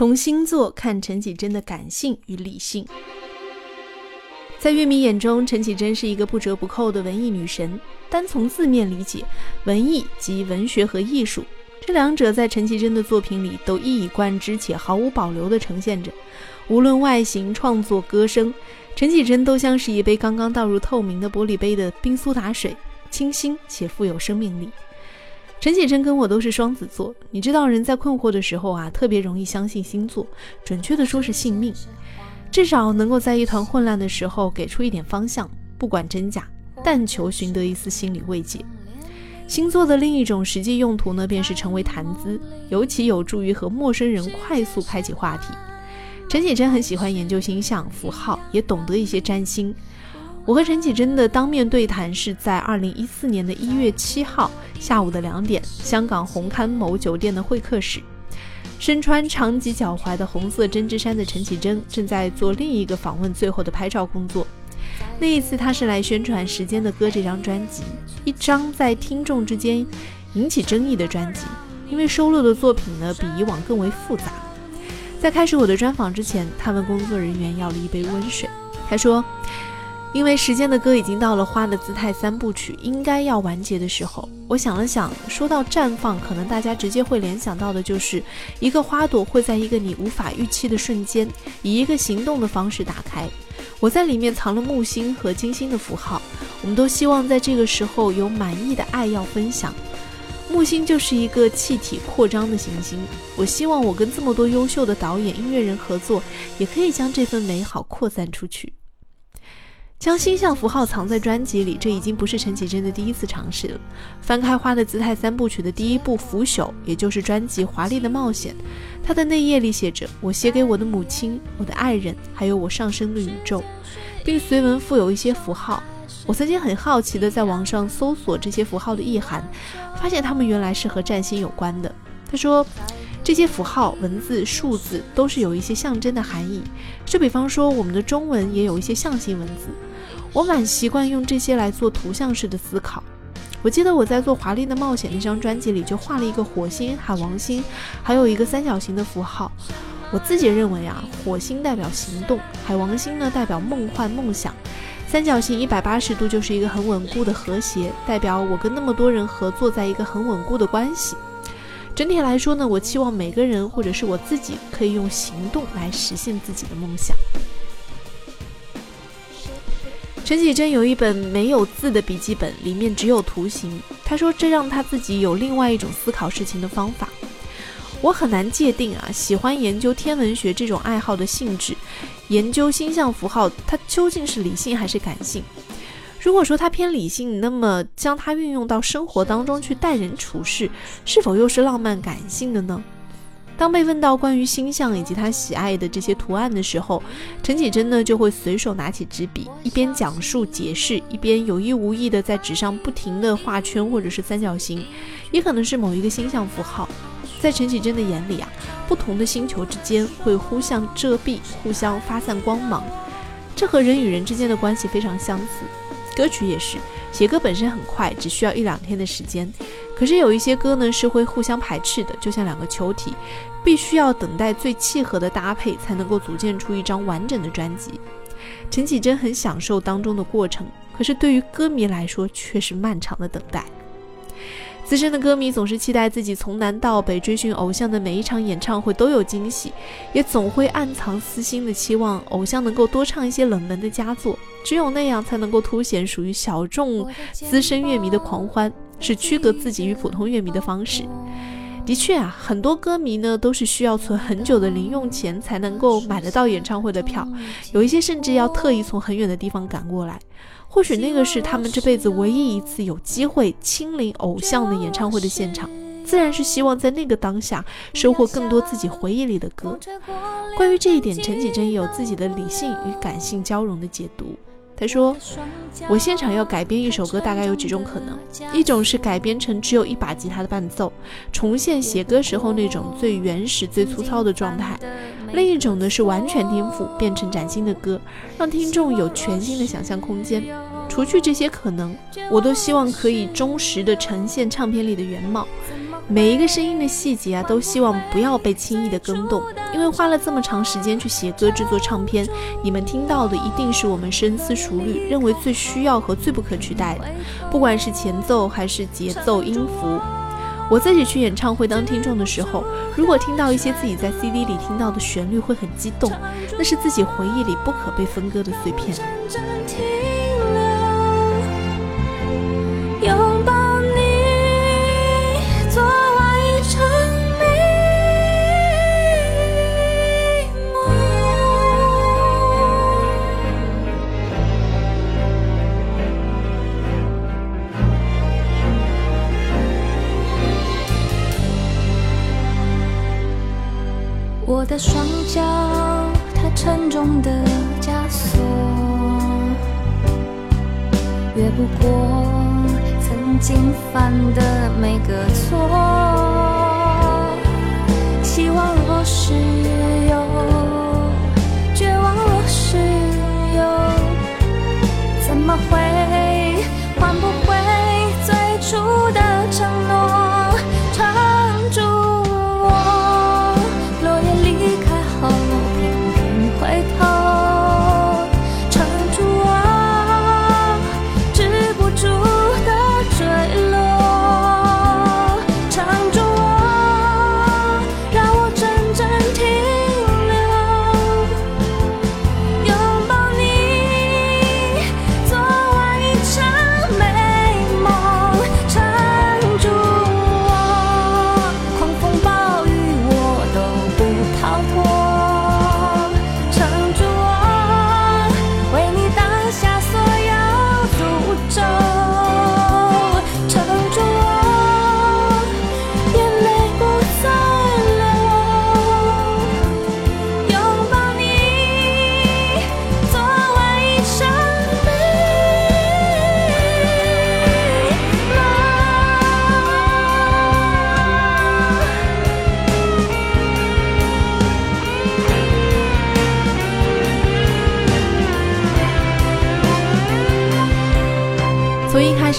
从星座看陈绮贞的感性与理性。在乐迷眼中，陈绮贞是一个不折不扣的文艺女神。单从字面理解，文艺即文学和艺术，这两者在陈绮贞的作品里都一以贯之且毫无保留地呈现着。无论外形、创作、歌声，陈绮贞都像是一杯刚刚倒入透明的玻璃杯的冰苏打水，清新且富有生命力。陈绮贞跟我都是双子座，你知道人在困惑的时候啊，特别容易相信星座，准确的说是信命。至少能够在一团混乱的时候给出一点方向，不管真假，但求寻得一丝心理慰藉。星座的另一种实际用途呢，便是成为谈资，尤其有助于和陌生人快速开启话题。陈绮贞很喜欢研究星象符号，也懂得一些占星。我和陈绮贞的当面对谈是在二零一四年的一月七号下午的两点，香港红磡某酒店的会客室。身穿长及脚踝的红色针织衫的陈绮贞正在做另一个访问最后的拍照工作。那一次，他是来宣传《时间的歌》这张专辑，一张在听众之间引起争议的专辑，因为收录的作品呢比以往更为复杂。在开始我的专访之前，他问工作人员要了一杯温水。他说。因为时间的歌已经到了花的姿态三部曲应该要完结的时候，我想了想，说到绽放，可能大家直接会联想到的就是一个花朵会在一个你无法预期的瞬间，以一个行动的方式打开。我在里面藏了木星和金星的符号，我们都希望在这个时候有满意的爱要分享。木星就是一个气体扩张的行星，我希望我跟这么多优秀的导演、音乐人合作，也可以将这份美好扩散出去。将星象符号藏在专辑里，这已经不是陈绮贞的第一次尝试了。翻开《花的姿态》三部曲的第一部《腐朽》，也就是专辑《华丽的冒险》，它的内页里写着：“我写给我的母亲、我的爱人，还有我上升的宇宙，并随文附有一些符号。”我曾经很好奇地在网上搜索这些符号的意涵，发现它们原来是和占星有关的。他说。这些符号、文字、数字都是有一些象征的含义。就比方说，我们的中文也有一些象形文字。我蛮习惯用这些来做图像式的思考。我记得我在做《华丽的冒险》那张专辑里，就画了一个火星、海王星，还有一个三角形的符号。我自己认为啊，火星代表行动，海王星呢代表梦幻梦想，三角形一百八十度就是一个很稳固的和谐，代表我跟那么多人合作在一个很稳固的关系。整体来说呢，我期望每个人或者是我自己可以用行动来实现自己的梦想。陈绮贞有一本没有字的笔记本，里面只有图形。她说这让她自己有另外一种思考事情的方法。我很难界定啊，喜欢研究天文学这种爱好的性质，研究星象符号，它究竟是理性还是感性？如果说它偏理性，那么将它运用到生活当中去待人处事，是否又是浪漫感性的呢？当被问到关于星象以及他喜爱的这些图案的时候，陈绮贞呢就会随手拿起纸笔，一边讲述解释，一边有意无意的在纸上不停的画圈或者是三角形，也可能是某一个星象符号。在陈绮贞的眼里啊，不同的星球之间会互相遮蔽，互相发散光芒，这和人与人之间的关系非常相似。歌曲也是，写歌本身很快，只需要一两天的时间。可是有一些歌呢是会互相排斥的，就像两个球体，必须要等待最契合的搭配，才能够组建出一张完整的专辑。陈绮贞很享受当中的过程，可是对于歌迷来说却是漫长的等待。资深的歌迷总是期待自己从南到北追寻偶像的每一场演唱会都有惊喜，也总会暗藏私心的期望偶像能够多唱一些冷门的佳作，只有那样才能够凸显属于小众资深乐迷的狂欢，是区隔自己与普通乐迷的方式。的确啊，很多歌迷呢都是需要存很久的零用钱才能够买得到演唱会的票，有一些甚至要特意从很远的地方赶过来。或许那个是他们这辈子唯一一次有机会亲临偶像的演唱会的现场，自然是希望在那个当下收获更多自己回忆里的歌。关于这一点，陈绮贞也有自己的理性与感性交融的解读。他说：“我现场要改编一首歌，大概有几种可能。一种是改编成只有一把吉他的伴奏，重现写歌时候那种最原始、最粗糙的状态；另一种呢是完全颠覆，变成崭新的歌，让听众有全新的想象空间。除去这些可能，我都希望可以忠实的呈现唱片里的原貌。每一个声音的细节啊，都希望不要被轻易的更动，因为花了这么长时间去写歌、制作唱片，你们听到的一定是我们深思熟虑、认为最需要和最不可取代的，不管是前奏还是节奏、音符。我自己去演唱会当听众的时候，如果听到一些自己在 CD 里听到的旋律，会很激动，那是自己回忆里不可被分割的碎片。的双脚太沉重的枷锁，越不过曾经犯的每个错。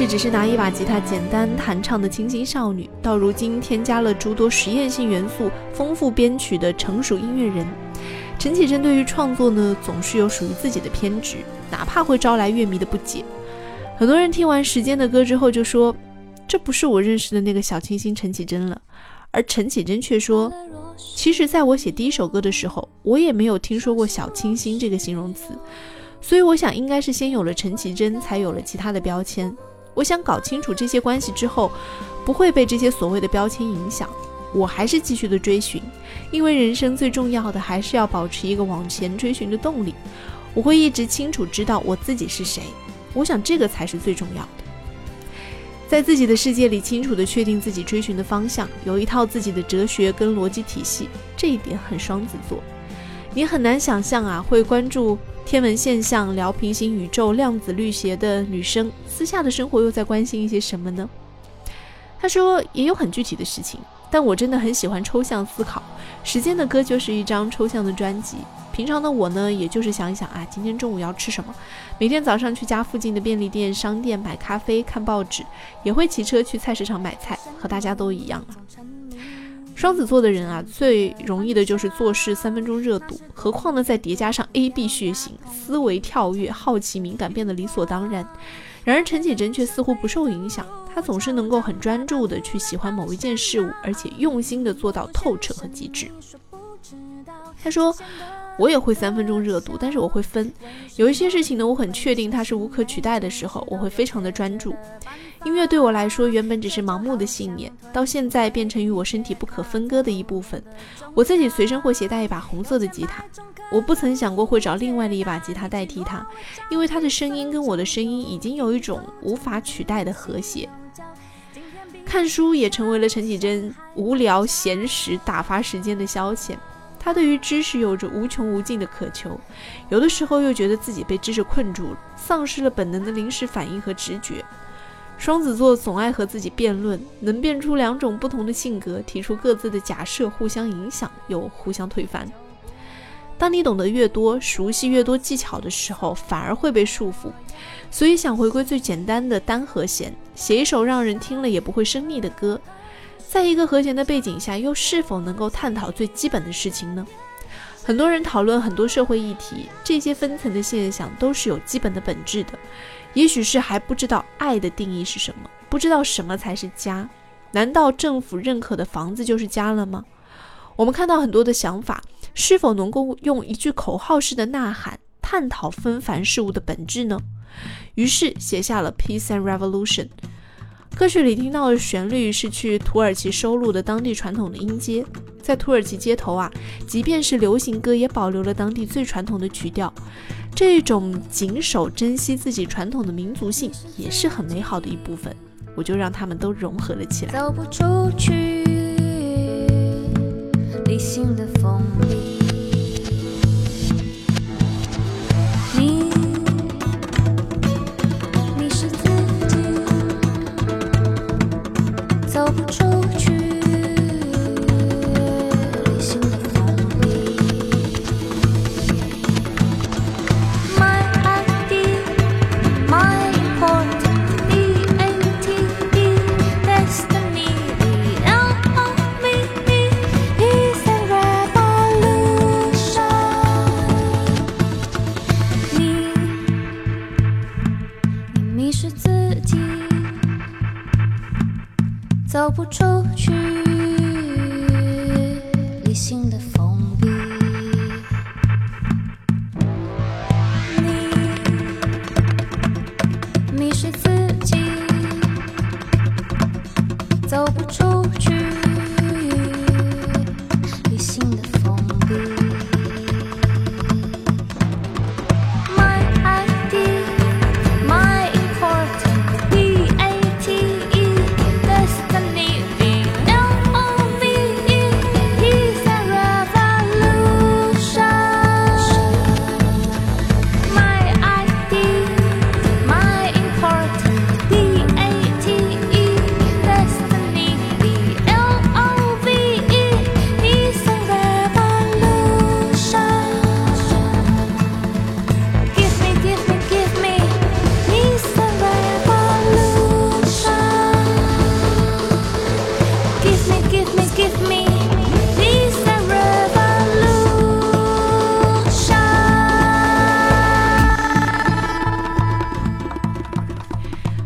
始只是拿一把吉他简单弹唱的清新少女，到如今添加了诸多实验性元素、丰富编曲的成熟音乐人，陈绮贞对于创作呢，总是有属于自己的偏执，哪怕会招来乐迷的不解。很多人听完《时间的歌》之后就说，这不是我认识的那个小清新陈绮贞了，而陈绮贞却说，其实在我写第一首歌的时候，我也没有听说过小清新这个形容词。所以我想，应该是先有了陈绮贞，才有了其他的标签。我想搞清楚这些关系之后，不会被这些所谓的标签影响。我还是继续的追寻，因为人生最重要的还是要保持一个往前追寻的动力。我会一直清楚知道我自己是谁。我想这个才是最重要的，在自己的世界里清楚的确定自己追寻的方向，有一套自己的哲学跟逻辑体系。这一点很双子座，你很难想象啊，会关注。天文现象，聊平行宇宙、量子力学的女生，私下的生活又在关心一些什么呢？她说也有很具体的事情，但我真的很喜欢抽象思考。时间的歌就是一张抽象的专辑。平常的我呢，也就是想一想啊，今天中午要吃什么。每天早上去家附近的便利店、商店买咖啡、看报纸，也会骑车去菜市场买菜，和大家都一样双子座的人啊，最容易的就是做事三分钟热度，何况呢，再叠加上 A B 血型，思维跳跃、好奇、敏感变得理所当然。然而陈绮贞却似乎不受影响，她总是能够很专注的去喜欢某一件事物，而且用心的做到透彻和极致。他说。我也会三分钟热度，但是我会分。有一些事情呢，我很确定它是无可取代的时候，我会非常的专注。音乐对我来说，原本只是盲目的信念，到现在变成与我身体不可分割的一部分。我自己随身会携带一把红色的吉他，我不曾想过会找另外的一把吉他代替它，因为它的声音跟我的声音已经有一种无法取代的和谐。看书也成为了陈绮贞无聊闲时打发时间的消遣。他对于知识有着无穷无尽的渴求，有的时候又觉得自己被知识困住了，丧失了本能的临时反应和直觉。双子座总爱和自己辩论，能辩出两种不同的性格，提出各自的假设，互相影响又互相推翻。当你懂得越多，熟悉越多技巧的时候，反而会被束缚。所以想回归最简单的单和弦，写一首让人听了也不会生腻的歌。在一个和弦的背景下，又是否能够探讨最基本的事情呢？很多人讨论很多社会议题，这些分层的现象都是有基本的本质的。也许是还不知道爱的定义是什么，不知道什么才是家。难道政府认可的房子就是家了吗？我们看到很多的想法，是否能够用一句口号式的呐喊探讨纷繁事物的本质呢？于是写下了《Peace and Revolution》。歌曲里听到的旋律是去土耳其收录的当地传统的音阶，在土耳其街头啊，即便是流行歌也保留了当地最传统的曲调。这种谨守、珍惜自己传统的民族性，也是很美好的一部分。我就让他们都融合了起来。走不出去，理性的封闭。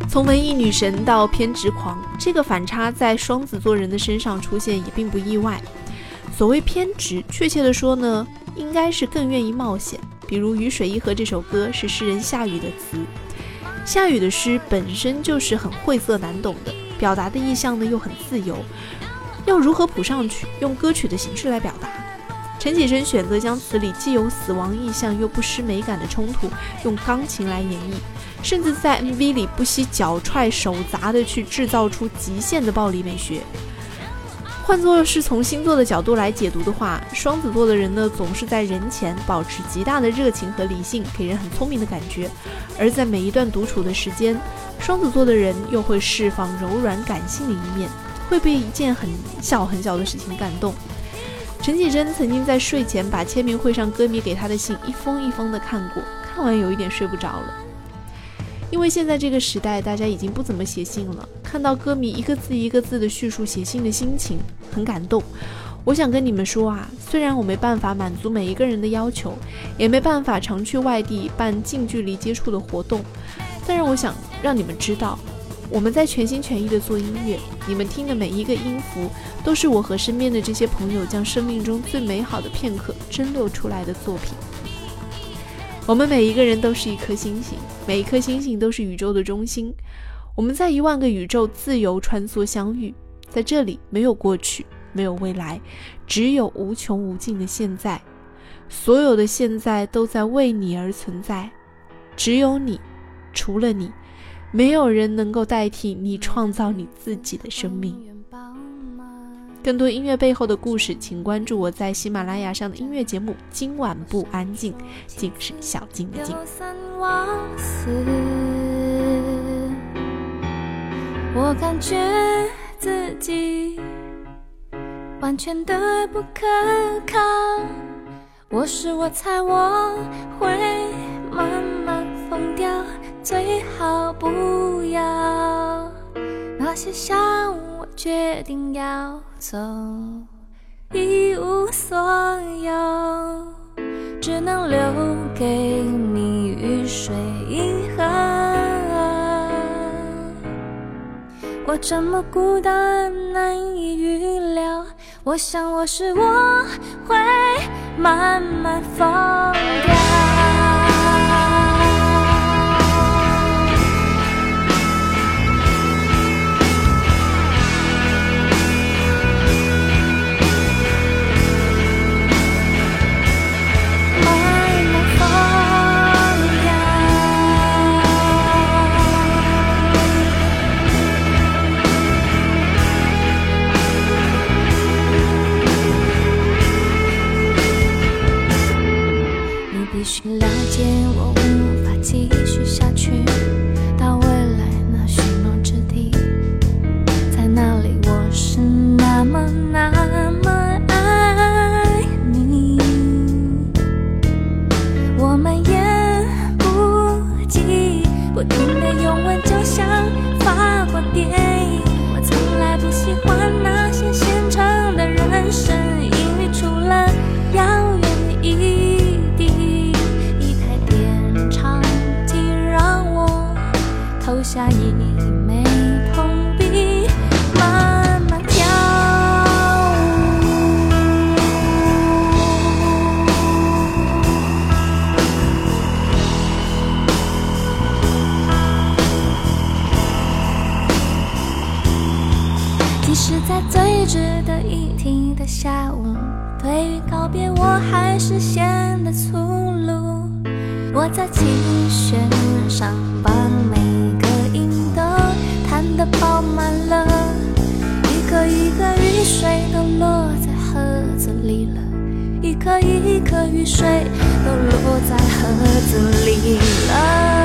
从文艺女神到偏执狂，这个反差在双子座人的身上出现也并不意外。所谓偏执，确切的说呢，应该是更愿意冒险。比如《雨水一河》这首歌是诗人夏雨的词，夏雨的诗本身就是很晦涩难懂的，表达的意象呢又很自由，要如何谱上去，用歌曲的形式来表达？陈绮贞选择将词里既有死亡意象又不失美感的冲突，用钢琴来演绎，甚至在 MV 里不惜脚踹手砸的去制造出极限的暴力美学。换作是从星座的角度来解读的话，双子座的人呢，总是在人前保持极大的热情和理性，给人很聪明的感觉；而在每一段独处的时间，双子座的人又会释放柔软感性的一面，会被一件很小很小的事情感动。陈绮贞曾经在睡前把签名会上歌迷给她的信一封一封的看过，看完有一点睡不着了。因为现在这个时代，大家已经不怎么写信了。看到歌迷一个字一个字的叙述写信的心情，很感动。我想跟你们说啊，虽然我没办法满足每一个人的要求，也没办法常去外地办近距离接触的活动，但是我想让你们知道，我们在全心全意的做音乐，你们听的每一个音符，都是我和身边的这些朋友将生命中最美好的片刻蒸馏出来的作品。我们每一个人都是一颗星星，每一颗星星都是宇宙的中心。我们在一万个宇宙自由穿梭相遇，在这里没有过去，没有未来，只有无穷无尽的现在。所有的现在都在为你而存在，只有你，除了你，没有人能够代替你创造你自己的生命。更多音乐背后的故事，请关注我在喜马拉雅上的音乐节目《今晚不安静》，静是小静的静。我感觉自己完全的不可靠。我是我猜我会不要那些伤我决定要走，一无所有，只能留给你雨水银河。我这么孤单，难以预料。我想我是我会慢慢放掉。即使在最值得一提的下午，对于告别我还是显得粗鲁。我在琴弦上把每个音都弹得饱满了，一颗一颗雨水都落在盒子里了，一颗一颗雨水都落在盒子里了。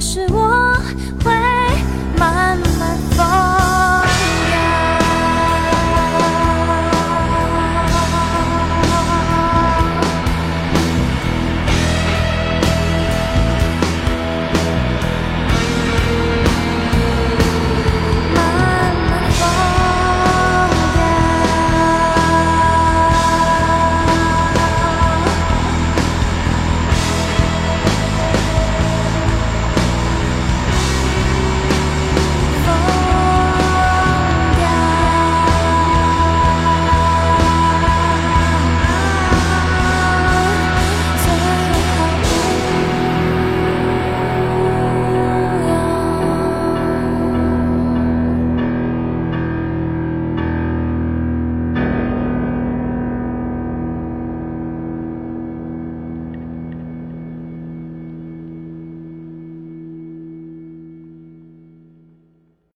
是我